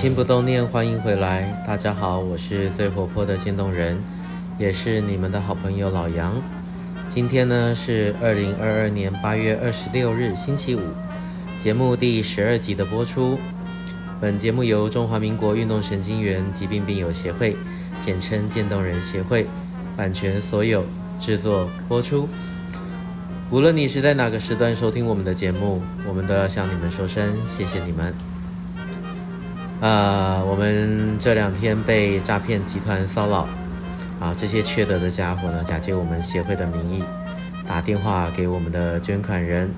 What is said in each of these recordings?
心不动念，欢迎回来。大家好，我是最活泼的渐冻人，也是你们的好朋友老杨。今天呢是二零二二年八月二十六日，星期五，节目第十二集的播出。本节目由中华民国运动神经元疾病病友协会，简称渐冻人协会，版权所有，制作播出。无论你是在哪个时段收听我们的节目，我们都要向你们说声谢谢你们。啊，我们这两天被诈骗集团骚扰，啊，这些缺德的家伙呢，假借我们协会的名义，打电话给我们的捐款人，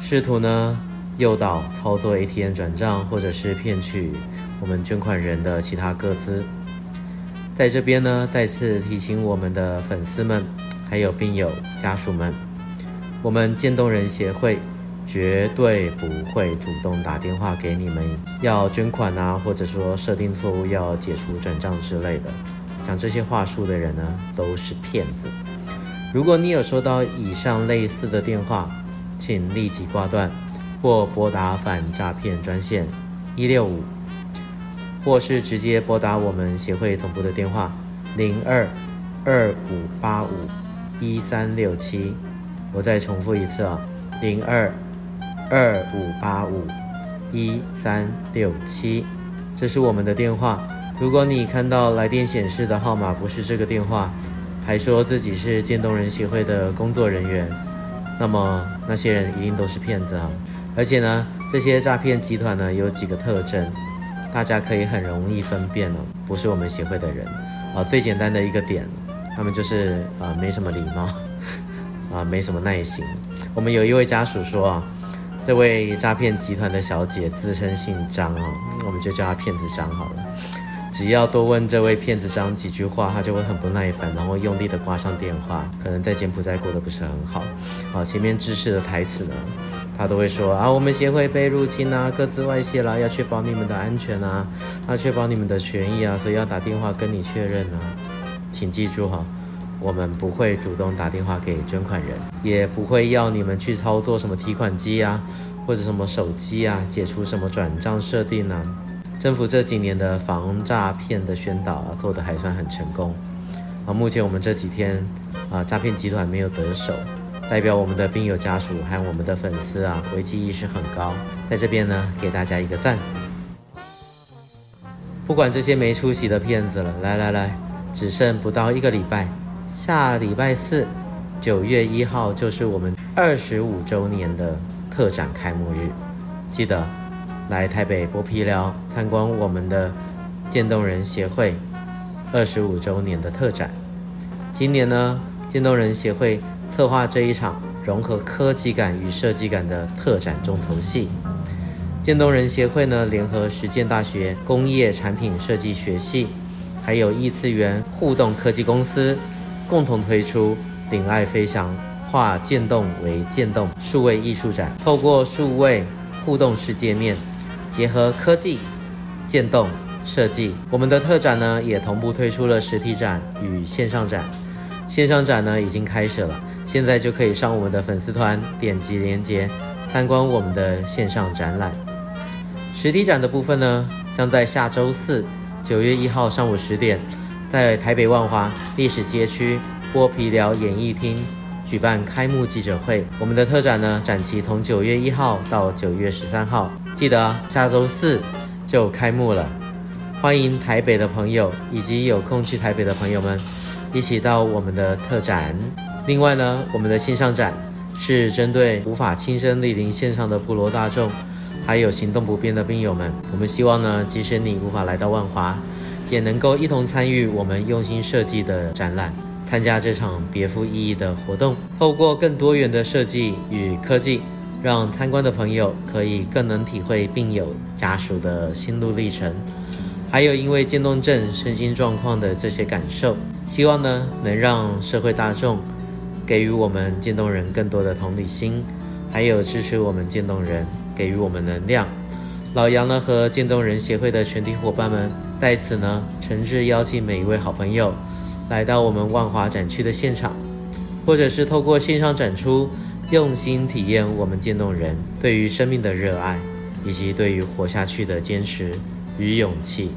试图呢诱导操作 ATM 转账，或者是骗取我们捐款人的其他个资。在这边呢，再次提醒我们的粉丝们，还有病友家属们，我们渐冻人协会。绝对不会主动打电话给你们要捐款啊，或者说设定错误要解除转账之类的。讲这些话术的人呢，都是骗子。如果你有收到以上类似的电话，请立即挂断，或拨打反诈骗专线一六五，或是直接拨打我们协会总部的电话零二二五八五一三六七。我再重复一次啊，零二。二五八五一三六七，这是我们的电话。如果你看到来电显示的号码不是这个电话，还说自己是渐冻人协会的工作人员，那么那些人一定都是骗子啊！而且呢，这些诈骗集团呢有几个特征，大家可以很容易分辨哦，不是我们协会的人啊。最简单的一个点，他们就是啊没什么礼貌啊，没什么耐心。我们有一位家属说啊。这位诈骗集团的小姐自称姓张啊，我们就叫她骗子张好了。只要多问这位骗子张几句话，她就会很不耐烦，然后用力的挂上电话。可能在柬埔寨过得不是很好，好，前面知识的台词呢，她都会说啊，我们协会被入侵啊，各自外泄啦，要确保你们的安全啊，要确保你们的权益啊，所以要打电话跟你确认啊，请记住哈。我们不会主动打电话给捐款人，也不会要你们去操作什么提款机啊，或者什么手机啊，解除什么转账设定啊。政府这几年的防诈骗的宣导啊，做得还算很成功啊。目前我们这几天啊，诈骗集团没有得手，代表我们的病友家属和我们的粉丝啊，危机意识很高。在这边呢，给大家一个赞。不管这些没出息的骗子了，来来来，只剩不到一个礼拜。下礼拜四，九月一号就是我们二十五周年的特展开幕日，记得来台北剥皮寮参观我们的渐冻人协会二十五周年的特展。今年呢，渐冻人协会策划这一场融合科技感与设计感的特展重头戏。渐冻人协会呢，联合实践大学工业产品设计学系，还有异次元互动科技公司。共同推出“领爱飞翔，化渐冻为渐动”数位艺术展，透过数位互动式界面，结合科技、渐冻设计，我们的特展呢也同步推出了实体展与线上展。线上展呢已经开始了，现在就可以上我们的粉丝团，点击链接参观我们的线上展览。实体展的部分呢，将在下周四，九月一号上午十点。在台北万华历史街区剥皮寮演艺厅举办开幕记者会。我们的特展呢，展期从九月一号到九月十三号，记得下周四就开幕了。欢迎台北的朋友以及有空去台北的朋友们一起到我们的特展。另外呢，我们的线上展是针对无法亲身莅临线上的普罗大众，还有行动不便的病友们。我们希望呢，即使你无法来到万华。也能够一同参与我们用心设计的展览，参加这场别富意义的活动。透过更多元的设计与科技，让参观的朋友可以更能体会病友家属的心路历程，还有因为渐冻症身心状况的这些感受。希望呢，能让社会大众给予我们渐冻人更多的同理心，还有支持我们渐冻人，给予我们能量。老杨呢，和渐冻人协会的全体伙伴们在此呢，诚挚邀请每一位好朋友来到我们万华展区的现场，或者是透过线上展出，用心体验我们渐冻人对于生命的热爱，以及对于活下去的坚持与勇气。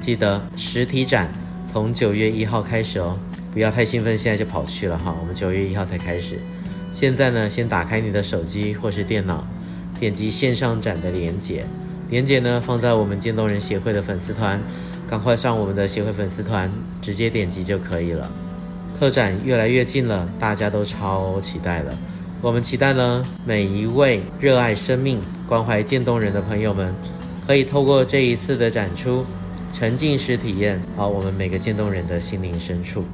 记得实体展从九月一号开始哦，不要太兴奋，现在就跑去了哈。我们九月一号才开始。现在呢，先打开你的手机或是电脑，点击线上展的连接，链接呢放在我们渐冻人协会的粉丝团，赶快上我们的协会粉丝团，直接点击就可以了。特展越来越近了，大家都超期待了。我们期待呢，每一位热爱生命、关怀渐冻人的朋友们，可以透过这一次的展出，沉浸式体验好我们每个渐冻人的心灵深处。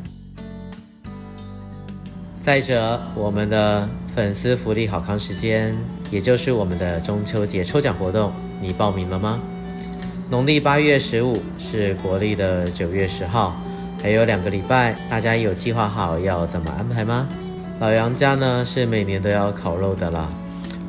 再者，我们的粉丝福利好康时间，也就是我们的中秋节抽奖活动，你报名了吗？农历八月十五是国历的九月十号，还有两个礼拜，大家有计划好要怎么安排吗？老杨家呢是每年都要烤肉的啦，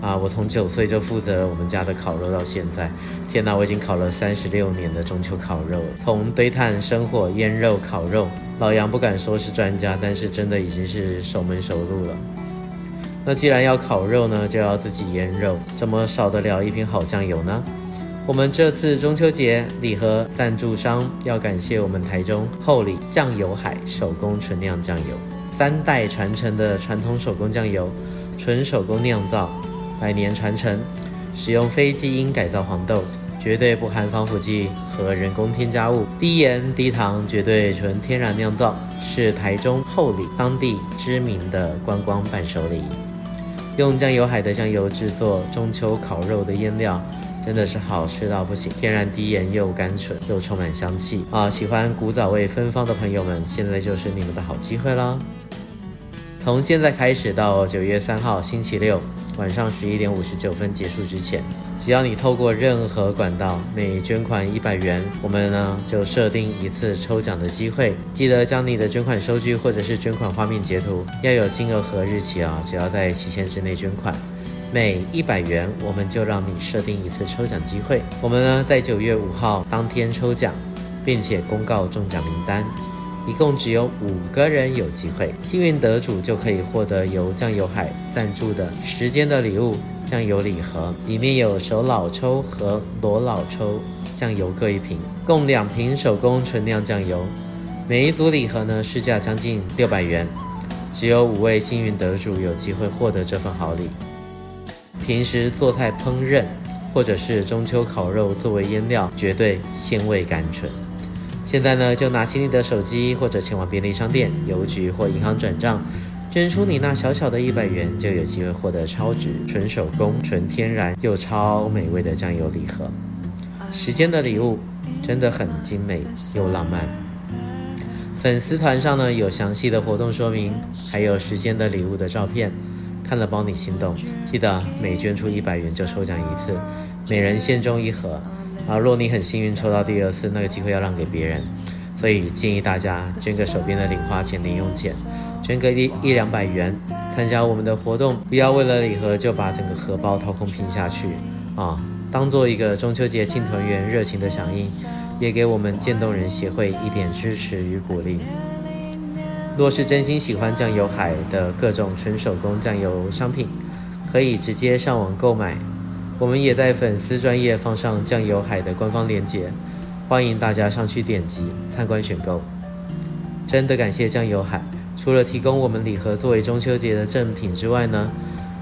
啊，我从九岁就负责我们家的烤肉到现在，天哪，我已经烤了三十六年的中秋烤肉，从堆炭生火、腌肉、烤肉，老杨不敢说是专家，但是真的已经是熟门熟路了。那既然要烤肉呢，就要自己腌肉，怎么少得了一瓶好酱油呢？我们这次中秋节礼盒赞助商要感谢我们台中厚里酱油海手工纯酿酱油。三代传承的传统手工酱油，纯手工酿造，百年传承，使用非基因改造黄豆，绝对不含防腐剂和人工添加物，低盐低糖，绝对纯天然酿造，是台中厚里当地知名的观光伴手礼。用酱油海的酱油制作中秋烤肉的腌料，真的是好吃到不行，天然低盐又甘醇又充满香气啊！喜欢古早味芬芳的朋友们，现在就是你们的好机会啦！从现在开始到九月三号星期六晚上十一点五十九分结束之前，只要你透过任何管道，每捐款一百元，我们呢就设定一次抽奖的机会。记得将你的捐款收据或者是捐款画面截图，要有金额和日期啊，只要在期限之内捐款，每一百元我们就让你设定一次抽奖机会。我们呢在九月五号当天抽奖，并且公告中奖名单。一共只有五个人有机会，幸运得主就可以获得由酱油海赞助的时间的礼物酱油礼盒，里面有手老抽和裸老抽酱油各一瓶，共两瓶手工纯酿酱油。每一组礼盒呢，市价将近六百元，只有五位幸运得主有机会获得这份好礼。平时做菜烹饪或者是中秋烤肉作为腌料，绝对鲜味甘醇。现在呢，就拿起你的手机，或者前往便利商店、邮局或银行转账，捐出你那小小的一百元，就有机会获得超值、纯手工、纯天然又超美味的酱油礼盒。时间的礼物真的很精美又浪漫。粉丝团上呢，有详细的活动说明，还有时间的礼物的照片，看了帮你心动。记得每捐出一百元就抽奖一次，每人限中一盒。啊，若你很幸运抽到第二次，那个机会要让给别人，所以建议大家捐个手边的零花钱、零用钱，捐个一一两百元，参加我们的活动，不要为了礼盒就把整个荷包掏空拼下去啊！当做一个中秋节庆团圆热情的响应，也给我们渐冻人协会一点支持与鼓励。若是真心喜欢酱油海的各种纯手工酱油商品，可以直接上网购买。我们也在粉丝专页放上酱油海的官方链接，欢迎大家上去点击参观选购。真的感谢酱油海，除了提供我们礼盒作为中秋节的赠品之外呢，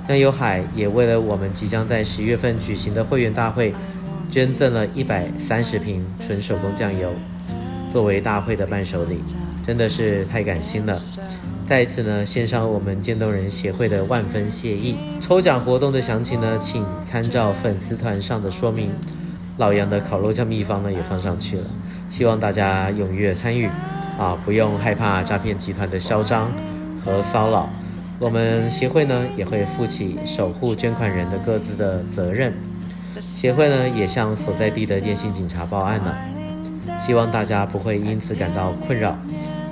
酱油海也为了我们即将在十月份举行的会员大会，捐赠了一百三十瓶纯手工酱油，作为大会的伴手礼，真的是太感心了。在此呢，献上我们渐冻人协会的万分谢意。抽奖活动的详情呢，请参照粉丝团上的说明。老杨的烤肉酱秘方呢，也放上去了，希望大家踊跃参与啊，不用害怕诈骗集团的嚣张和骚扰。我们协会呢，也会负起守护捐款人的各自的责任。协会呢，也向所在地的电信警察报案了，希望大家不会因此感到困扰。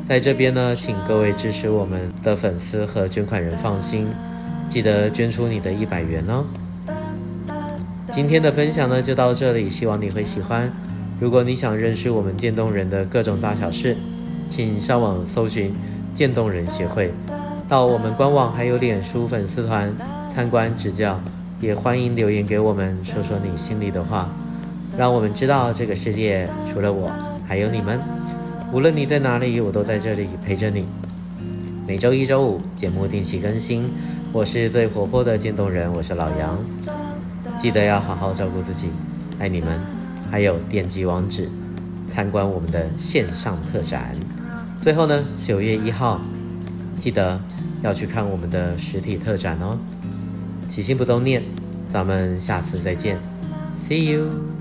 在这边呢，请各位支持我们的粉丝和捐款人放心，记得捐出你的一百元哦。今天的分享呢就到这里，希望你会喜欢。如果你想认识我们渐冻人的各种大小事，请上网搜寻渐冻人协会，到我们官网还有脸书粉丝团参观指教，也欢迎留言给我们说说你心里的话。让我们知道这个世界除了我，还有你们。无论你在哪里，我都在这里陪着你。每周一、周五节目定期更新。我是最活泼的渐冻人，我是老杨。记得要好好照顾自己，爱你们。还有点击网址参观我们的线上特展。最后呢，九月一号记得要去看我们的实体特展哦。起心不冻念，咱们下次再见，See you。